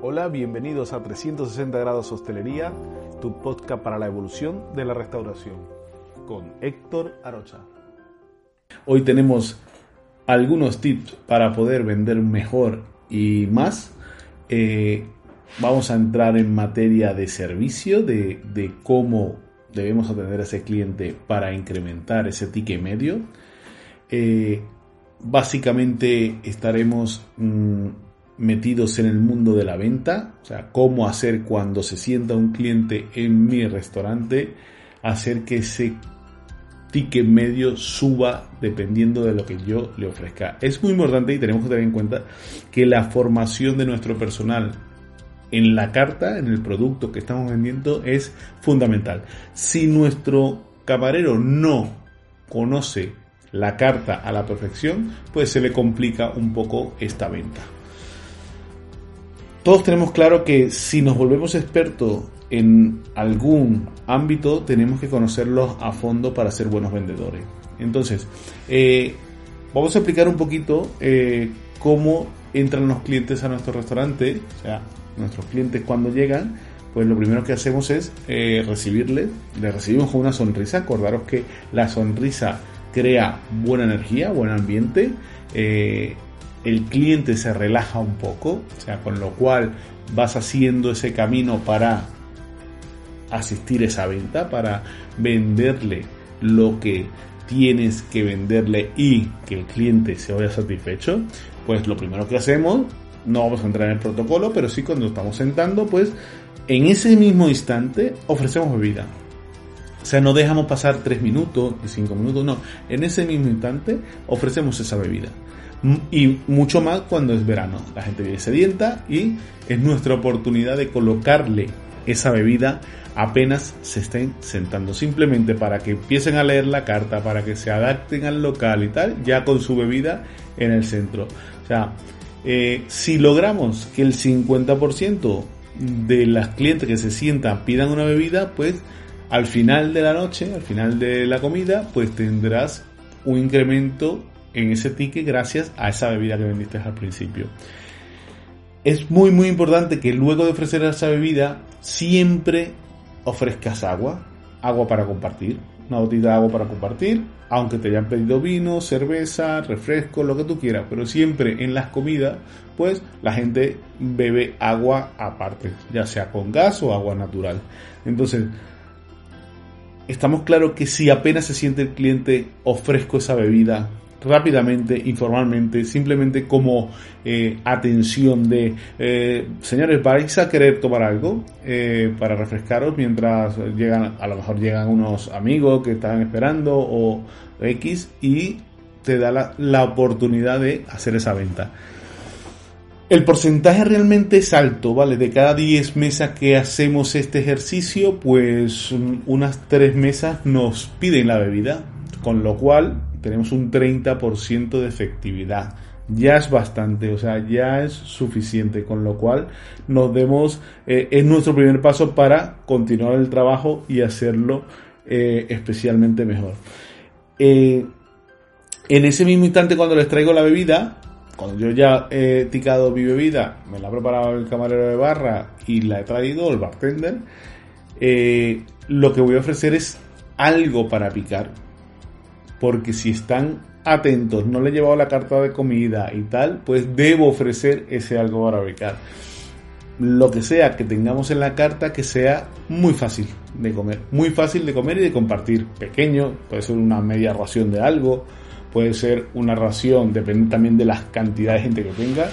Hola, bienvenidos a 360 grados Hostelería, tu podcast para la evolución de la restauración, con Héctor Arocha. Hoy tenemos algunos tips para poder vender mejor y más. Eh, vamos a entrar en materia de servicio, de, cómo debemos atender a ese cliente para incrementar ese ticket medio. Eh, básicamente estaremos... Mm, metidos en el mundo de la venta, o sea, cómo hacer cuando se sienta un cliente en mi restaurante, hacer que ese ticket medio suba dependiendo de lo que yo le ofrezca. Es muy importante y tenemos que tener en cuenta que la formación de nuestro personal en la carta, en el producto que estamos vendiendo, es fundamental. Si nuestro camarero no conoce la carta a la perfección, pues se le complica un poco esta venta todos tenemos claro que si nos volvemos expertos en algún ámbito, tenemos que conocerlos a fondo para ser buenos vendedores. Entonces, eh, vamos a explicar un poquito eh, cómo entran los clientes a nuestro restaurante, o sea, nuestros clientes cuando llegan, pues lo primero que hacemos es eh, recibirles, les recibimos con una sonrisa, acordaros que la sonrisa crea buena energía, buen ambiente, el cliente se relaja un poco, o sea, con lo cual vas haciendo ese camino para asistir a esa venta, para venderle lo que tienes que venderle y que el cliente se vaya satisfecho, pues lo primero que hacemos, no vamos a entrar en el protocolo, pero sí cuando estamos sentando, pues en ese mismo instante ofrecemos bebida. O sea, no dejamos pasar tres minutos y cinco minutos, no. En ese mismo instante ofrecemos esa bebida. Y mucho más cuando es verano. La gente viene sedienta y es nuestra oportunidad de colocarle esa bebida apenas se estén sentando. Simplemente para que empiecen a leer la carta, para que se adapten al local y tal, ya con su bebida en el centro. O sea, eh, si logramos que el 50% de las clientes que se sientan pidan una bebida, pues al final de la noche, al final de la comida, pues tendrás un incremento en ese ticket gracias a esa bebida que vendiste al principio. Es muy muy importante que luego de ofrecer esa bebida siempre ofrezcas agua, agua para compartir, una botella de agua para compartir, aunque te hayan pedido vino, cerveza, refresco, lo que tú quieras, pero siempre en las comidas, pues la gente bebe agua aparte, ya sea con gas o agua natural. Entonces, estamos claros que si apenas se siente el cliente, ofrezco esa bebida rápidamente, informalmente, simplemente como eh, atención de, eh, señores, vais a querer tomar algo eh, para refrescaros mientras llegan, a lo mejor llegan unos amigos que están esperando o X y te da la, la oportunidad de hacer esa venta. El porcentaje realmente es alto, ¿vale? De cada 10 mesas que hacemos este ejercicio, pues unas 3 mesas nos piden la bebida, con lo cual tenemos un 30% de efectividad. Ya es bastante, o sea, ya es suficiente, con lo cual nos demos, eh, es nuestro primer paso para continuar el trabajo y hacerlo eh, especialmente mejor. Eh, en ese mismo instante cuando les traigo la bebida, cuando yo ya he ticado mi bebida, me la ha preparado el camarero de barra y la he traído, el bartender, lo que voy a ofrecer es algo para picar porque si están atentos, no le he llevado la carta de comida y tal, pues debo ofrecer ese algo para becar. Lo que sea que tengamos en la carta que sea muy fácil de comer, muy fácil de comer y de compartir. Pequeño, puede ser una media ración de algo, puede ser una ración, depende también de las cantidades de gente que tenga,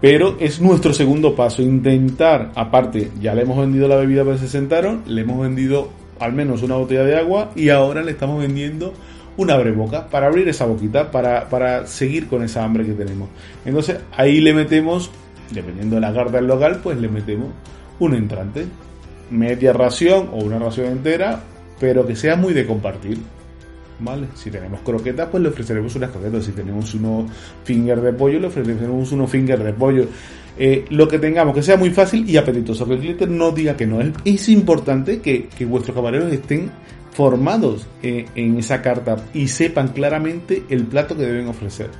pero es nuestro segundo paso, intentar, aparte, ya le hemos vendido la bebida para se sentaron, le hemos vendido al menos una botella de agua y ahora le estamos vendiendo un abre boca, para abrir esa boquita, para, para seguir con esa hambre que tenemos. Entonces ahí le metemos, dependiendo de la carta del local, pues le metemos un entrante, media ración o una ración entera, pero que sea muy de compartir. ¿Vale? Si tenemos croquetas, pues le ofreceremos unas croquetas. Si tenemos unos finger de pollo, le ofreceremos unos finger de pollo. Eh, lo que tengamos, que sea muy fácil y apetitoso, que el cliente no diga que no. Es, importante que, que vuestros camareros estén formados en esa carta y sepan claramente el plato que deben ofrecer.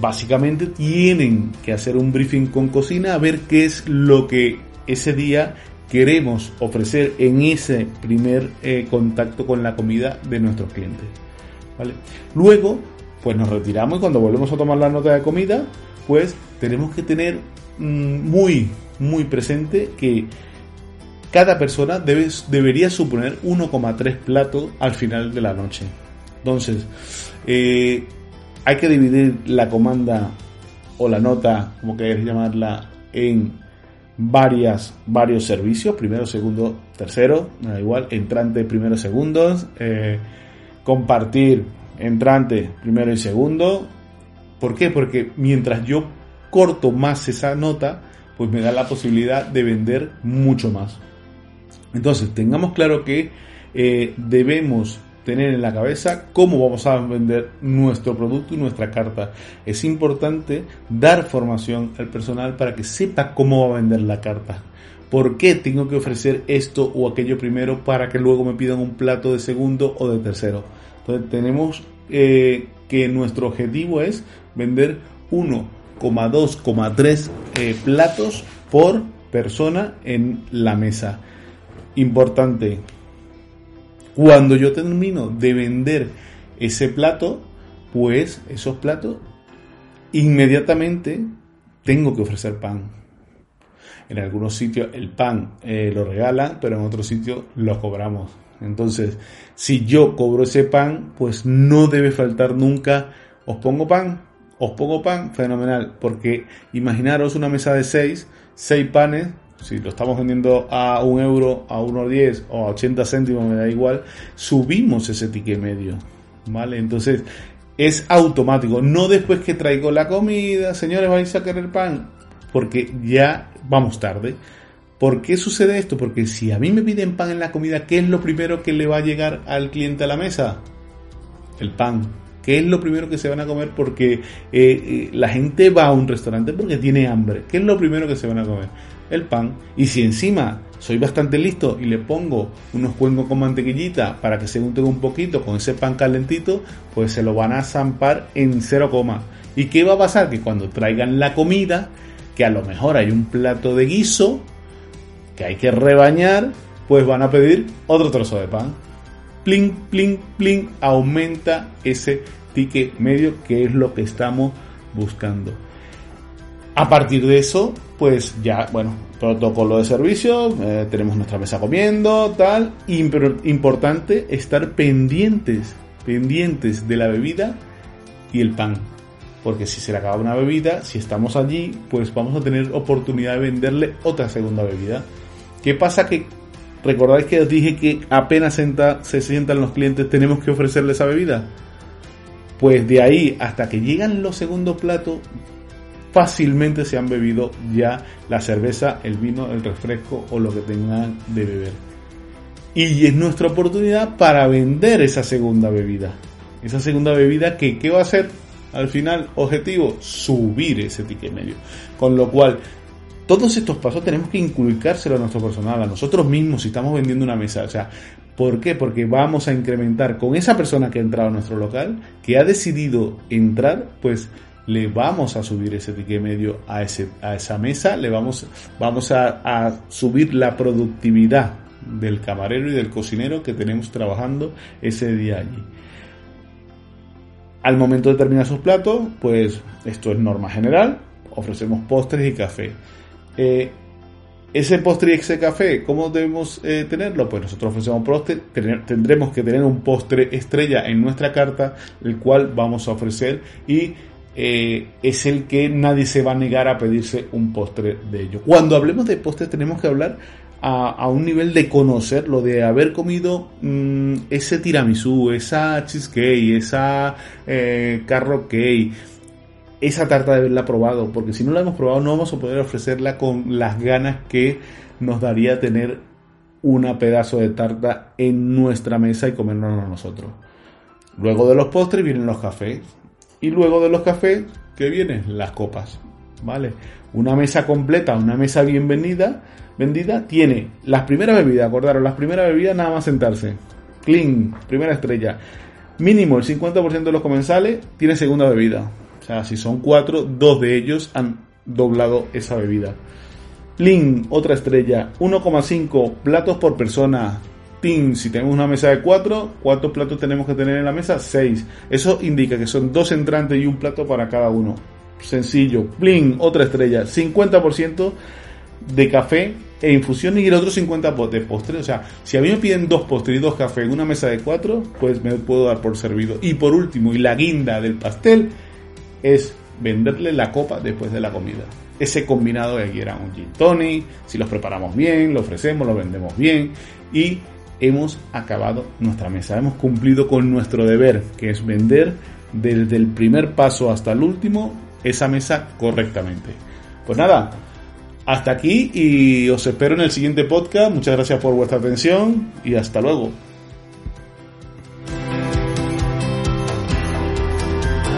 básicamente tienen que hacer un briefing con cocina a ver qué es lo que ese día queremos ofrecer en ese primer eh, contacto con la comida de nuestros clientes. Luego, pues nos retiramos y cuando volvemos a tomar la nota de comida, pues tenemos que tener mm, muy, muy presente que cada persona debe, debería suponer 1,3 platos al final de la noche. Entonces, eh, hay que dividir la comanda o la nota, como queréis llamarla, en varias, varios servicios, primero, segundo, tercero, da igual, entrante, primero, segundos, eh, compartir entrante, primero y segundo. ¿Por qué? Porque mientras yo corto más esa nota, pues me da la posibilidad de vender mucho más. Entonces, tengamos claro que eh, debemos tener en la cabeza cómo vamos a vender nuestro producto y nuestra carta. Es importante dar formación al personal para que sepa cómo va a vender la carta. ¿Por qué tengo que ofrecer esto o aquello primero para que luego me pidan un plato de segundo o de tercero? Entonces tenemos eh, que nuestro objetivo es vender 1,2,3 eh, platos por persona en la mesa. Importante, cuando yo termino de vender ese plato, pues esos platos inmediatamente tengo que ofrecer pan. En algunos sitios el pan eh, lo regalan, pero en otros sitios lo cobramos. Entonces, si yo cobro ese pan, pues no debe faltar nunca, os pongo pan, os pongo pan, fenomenal, porque imaginaros una mesa de seis, seis panes, si lo estamos vendiendo a un euro, a 1,10 o a 80 céntimos, me da igual, subimos ese ticket medio, ¿vale? Entonces, es automático, no después que traigo la comida, señores, vais a querer pan, porque ya vamos tarde. ¿Por qué sucede esto? Porque si a mí me piden pan en la comida, ¿qué es lo primero que le va a llegar al cliente a la mesa? El pan. ¿Qué es lo primero que se van a comer? Porque eh, eh, la gente va a un restaurante porque tiene hambre. ¿Qué es lo primero que se van a comer? El pan. Y si encima soy bastante listo y le pongo unos cuencos con mantequillita para que se unten un poquito con ese pan calentito, pues se lo van a zampar en cero coma. ¿Y qué va a pasar? Que cuando traigan la comida, que a lo mejor hay un plato de guiso, que hay que rebañar, pues van a pedir otro trozo de pan. Pling, pling, pling, aumenta ese ticket medio que es lo que estamos buscando. A partir de eso, pues ya, bueno, protocolo de servicio, eh, tenemos nuestra mesa comiendo, tal. Importante estar pendientes, pendientes de la bebida y el pan. Porque si se le acaba una bebida, si estamos allí, pues vamos a tener oportunidad de venderle otra segunda bebida. ¿Qué pasa? Que recordáis que os dije que apenas se sientan los clientes tenemos que ofrecerles esa bebida. Pues de ahí hasta que llegan los segundos platos, fácilmente se han bebido ya la cerveza, el vino, el refresco o lo que tengan de beber. Y es nuestra oportunidad para vender esa segunda bebida. Esa segunda bebida que, ¿qué va a hacer? Al final, objetivo, subir ese ticket medio. Con lo cual, todos estos pasos tenemos que inculcárselo a nuestro personal, a nosotros mismos si estamos vendiendo una mesa. O sea, ¿por qué? Porque vamos a incrementar con esa persona que ha entrado a nuestro local, que ha decidido entrar, pues le vamos a subir ese ticket medio a, ese, a esa mesa, le vamos, vamos a, subir la productividad del camarero y del cocinero que tenemos trabajando ese día allí. Al momento de terminar sus platos, pues esto es norma general, ofrecemos postres y café. Eh, ese postre y ese café, ¿cómo debemos eh, tenerlo? Pues nosotros ofrecemos postre, tendremos que tener un postre estrella en nuestra carta, el cual vamos a ofrecer y eh, es el que nadie se va a negar a pedirse un postre de ello. Cuando hablemos de postre tenemos que hablar a, un nivel de conocerlo, de haber comido mm, ese tiramisú, esa cheesecake, esa cake, esa tarta de haberla probado, porque si no la hemos probado no vamos a poder ofrecerla con las ganas que nos daría tener una pedazo de tarta en nuestra mesa y comérnoslo nosotros. Luego de los postres vienen los cafés y luego de los cafés, ¿qué vienen? Las copas, ¿vale? Una mesa completa, una mesa bien vendida, tiene las primeras bebidas, acordaros, las primeras bebidas nada más sentarse. Clean, primera estrella. Mínimo el 50% de los comensales tiene segunda bebida O sea, si son cuatro, dos de ellos han doblado esa bebida. Lin, otra estrella, 1,5 platos por persona. Pin, si tenemos una mesa de cuatro, ¿cuántos platos tenemos que tener en la mesa? Seis. Eso indica que son dos entrantes y un plato para cada uno. Sencillo. Blin, otra estrella, 50% de café e infusión y el otro 50 de postre. O sea, si a mí me piden dos postres y dos cafés en una mesa de cuatro, pues me puedo dar por servido. Y por último, y la guinda del pastel, es venderle la copa después de la comida. Ese combinado de aquí era un gin tonic, si los preparamos bien, lo ofrecemos, lo vendemos bien y hemos acabado nuestra mesa. Hemos cumplido con nuestro deber, que es vender desde el primer paso hasta el último esa mesa correctamente. Pues nada, hasta aquí y os espero en el siguiente podcast. Muchas gracias por vuestra atención y hasta luego.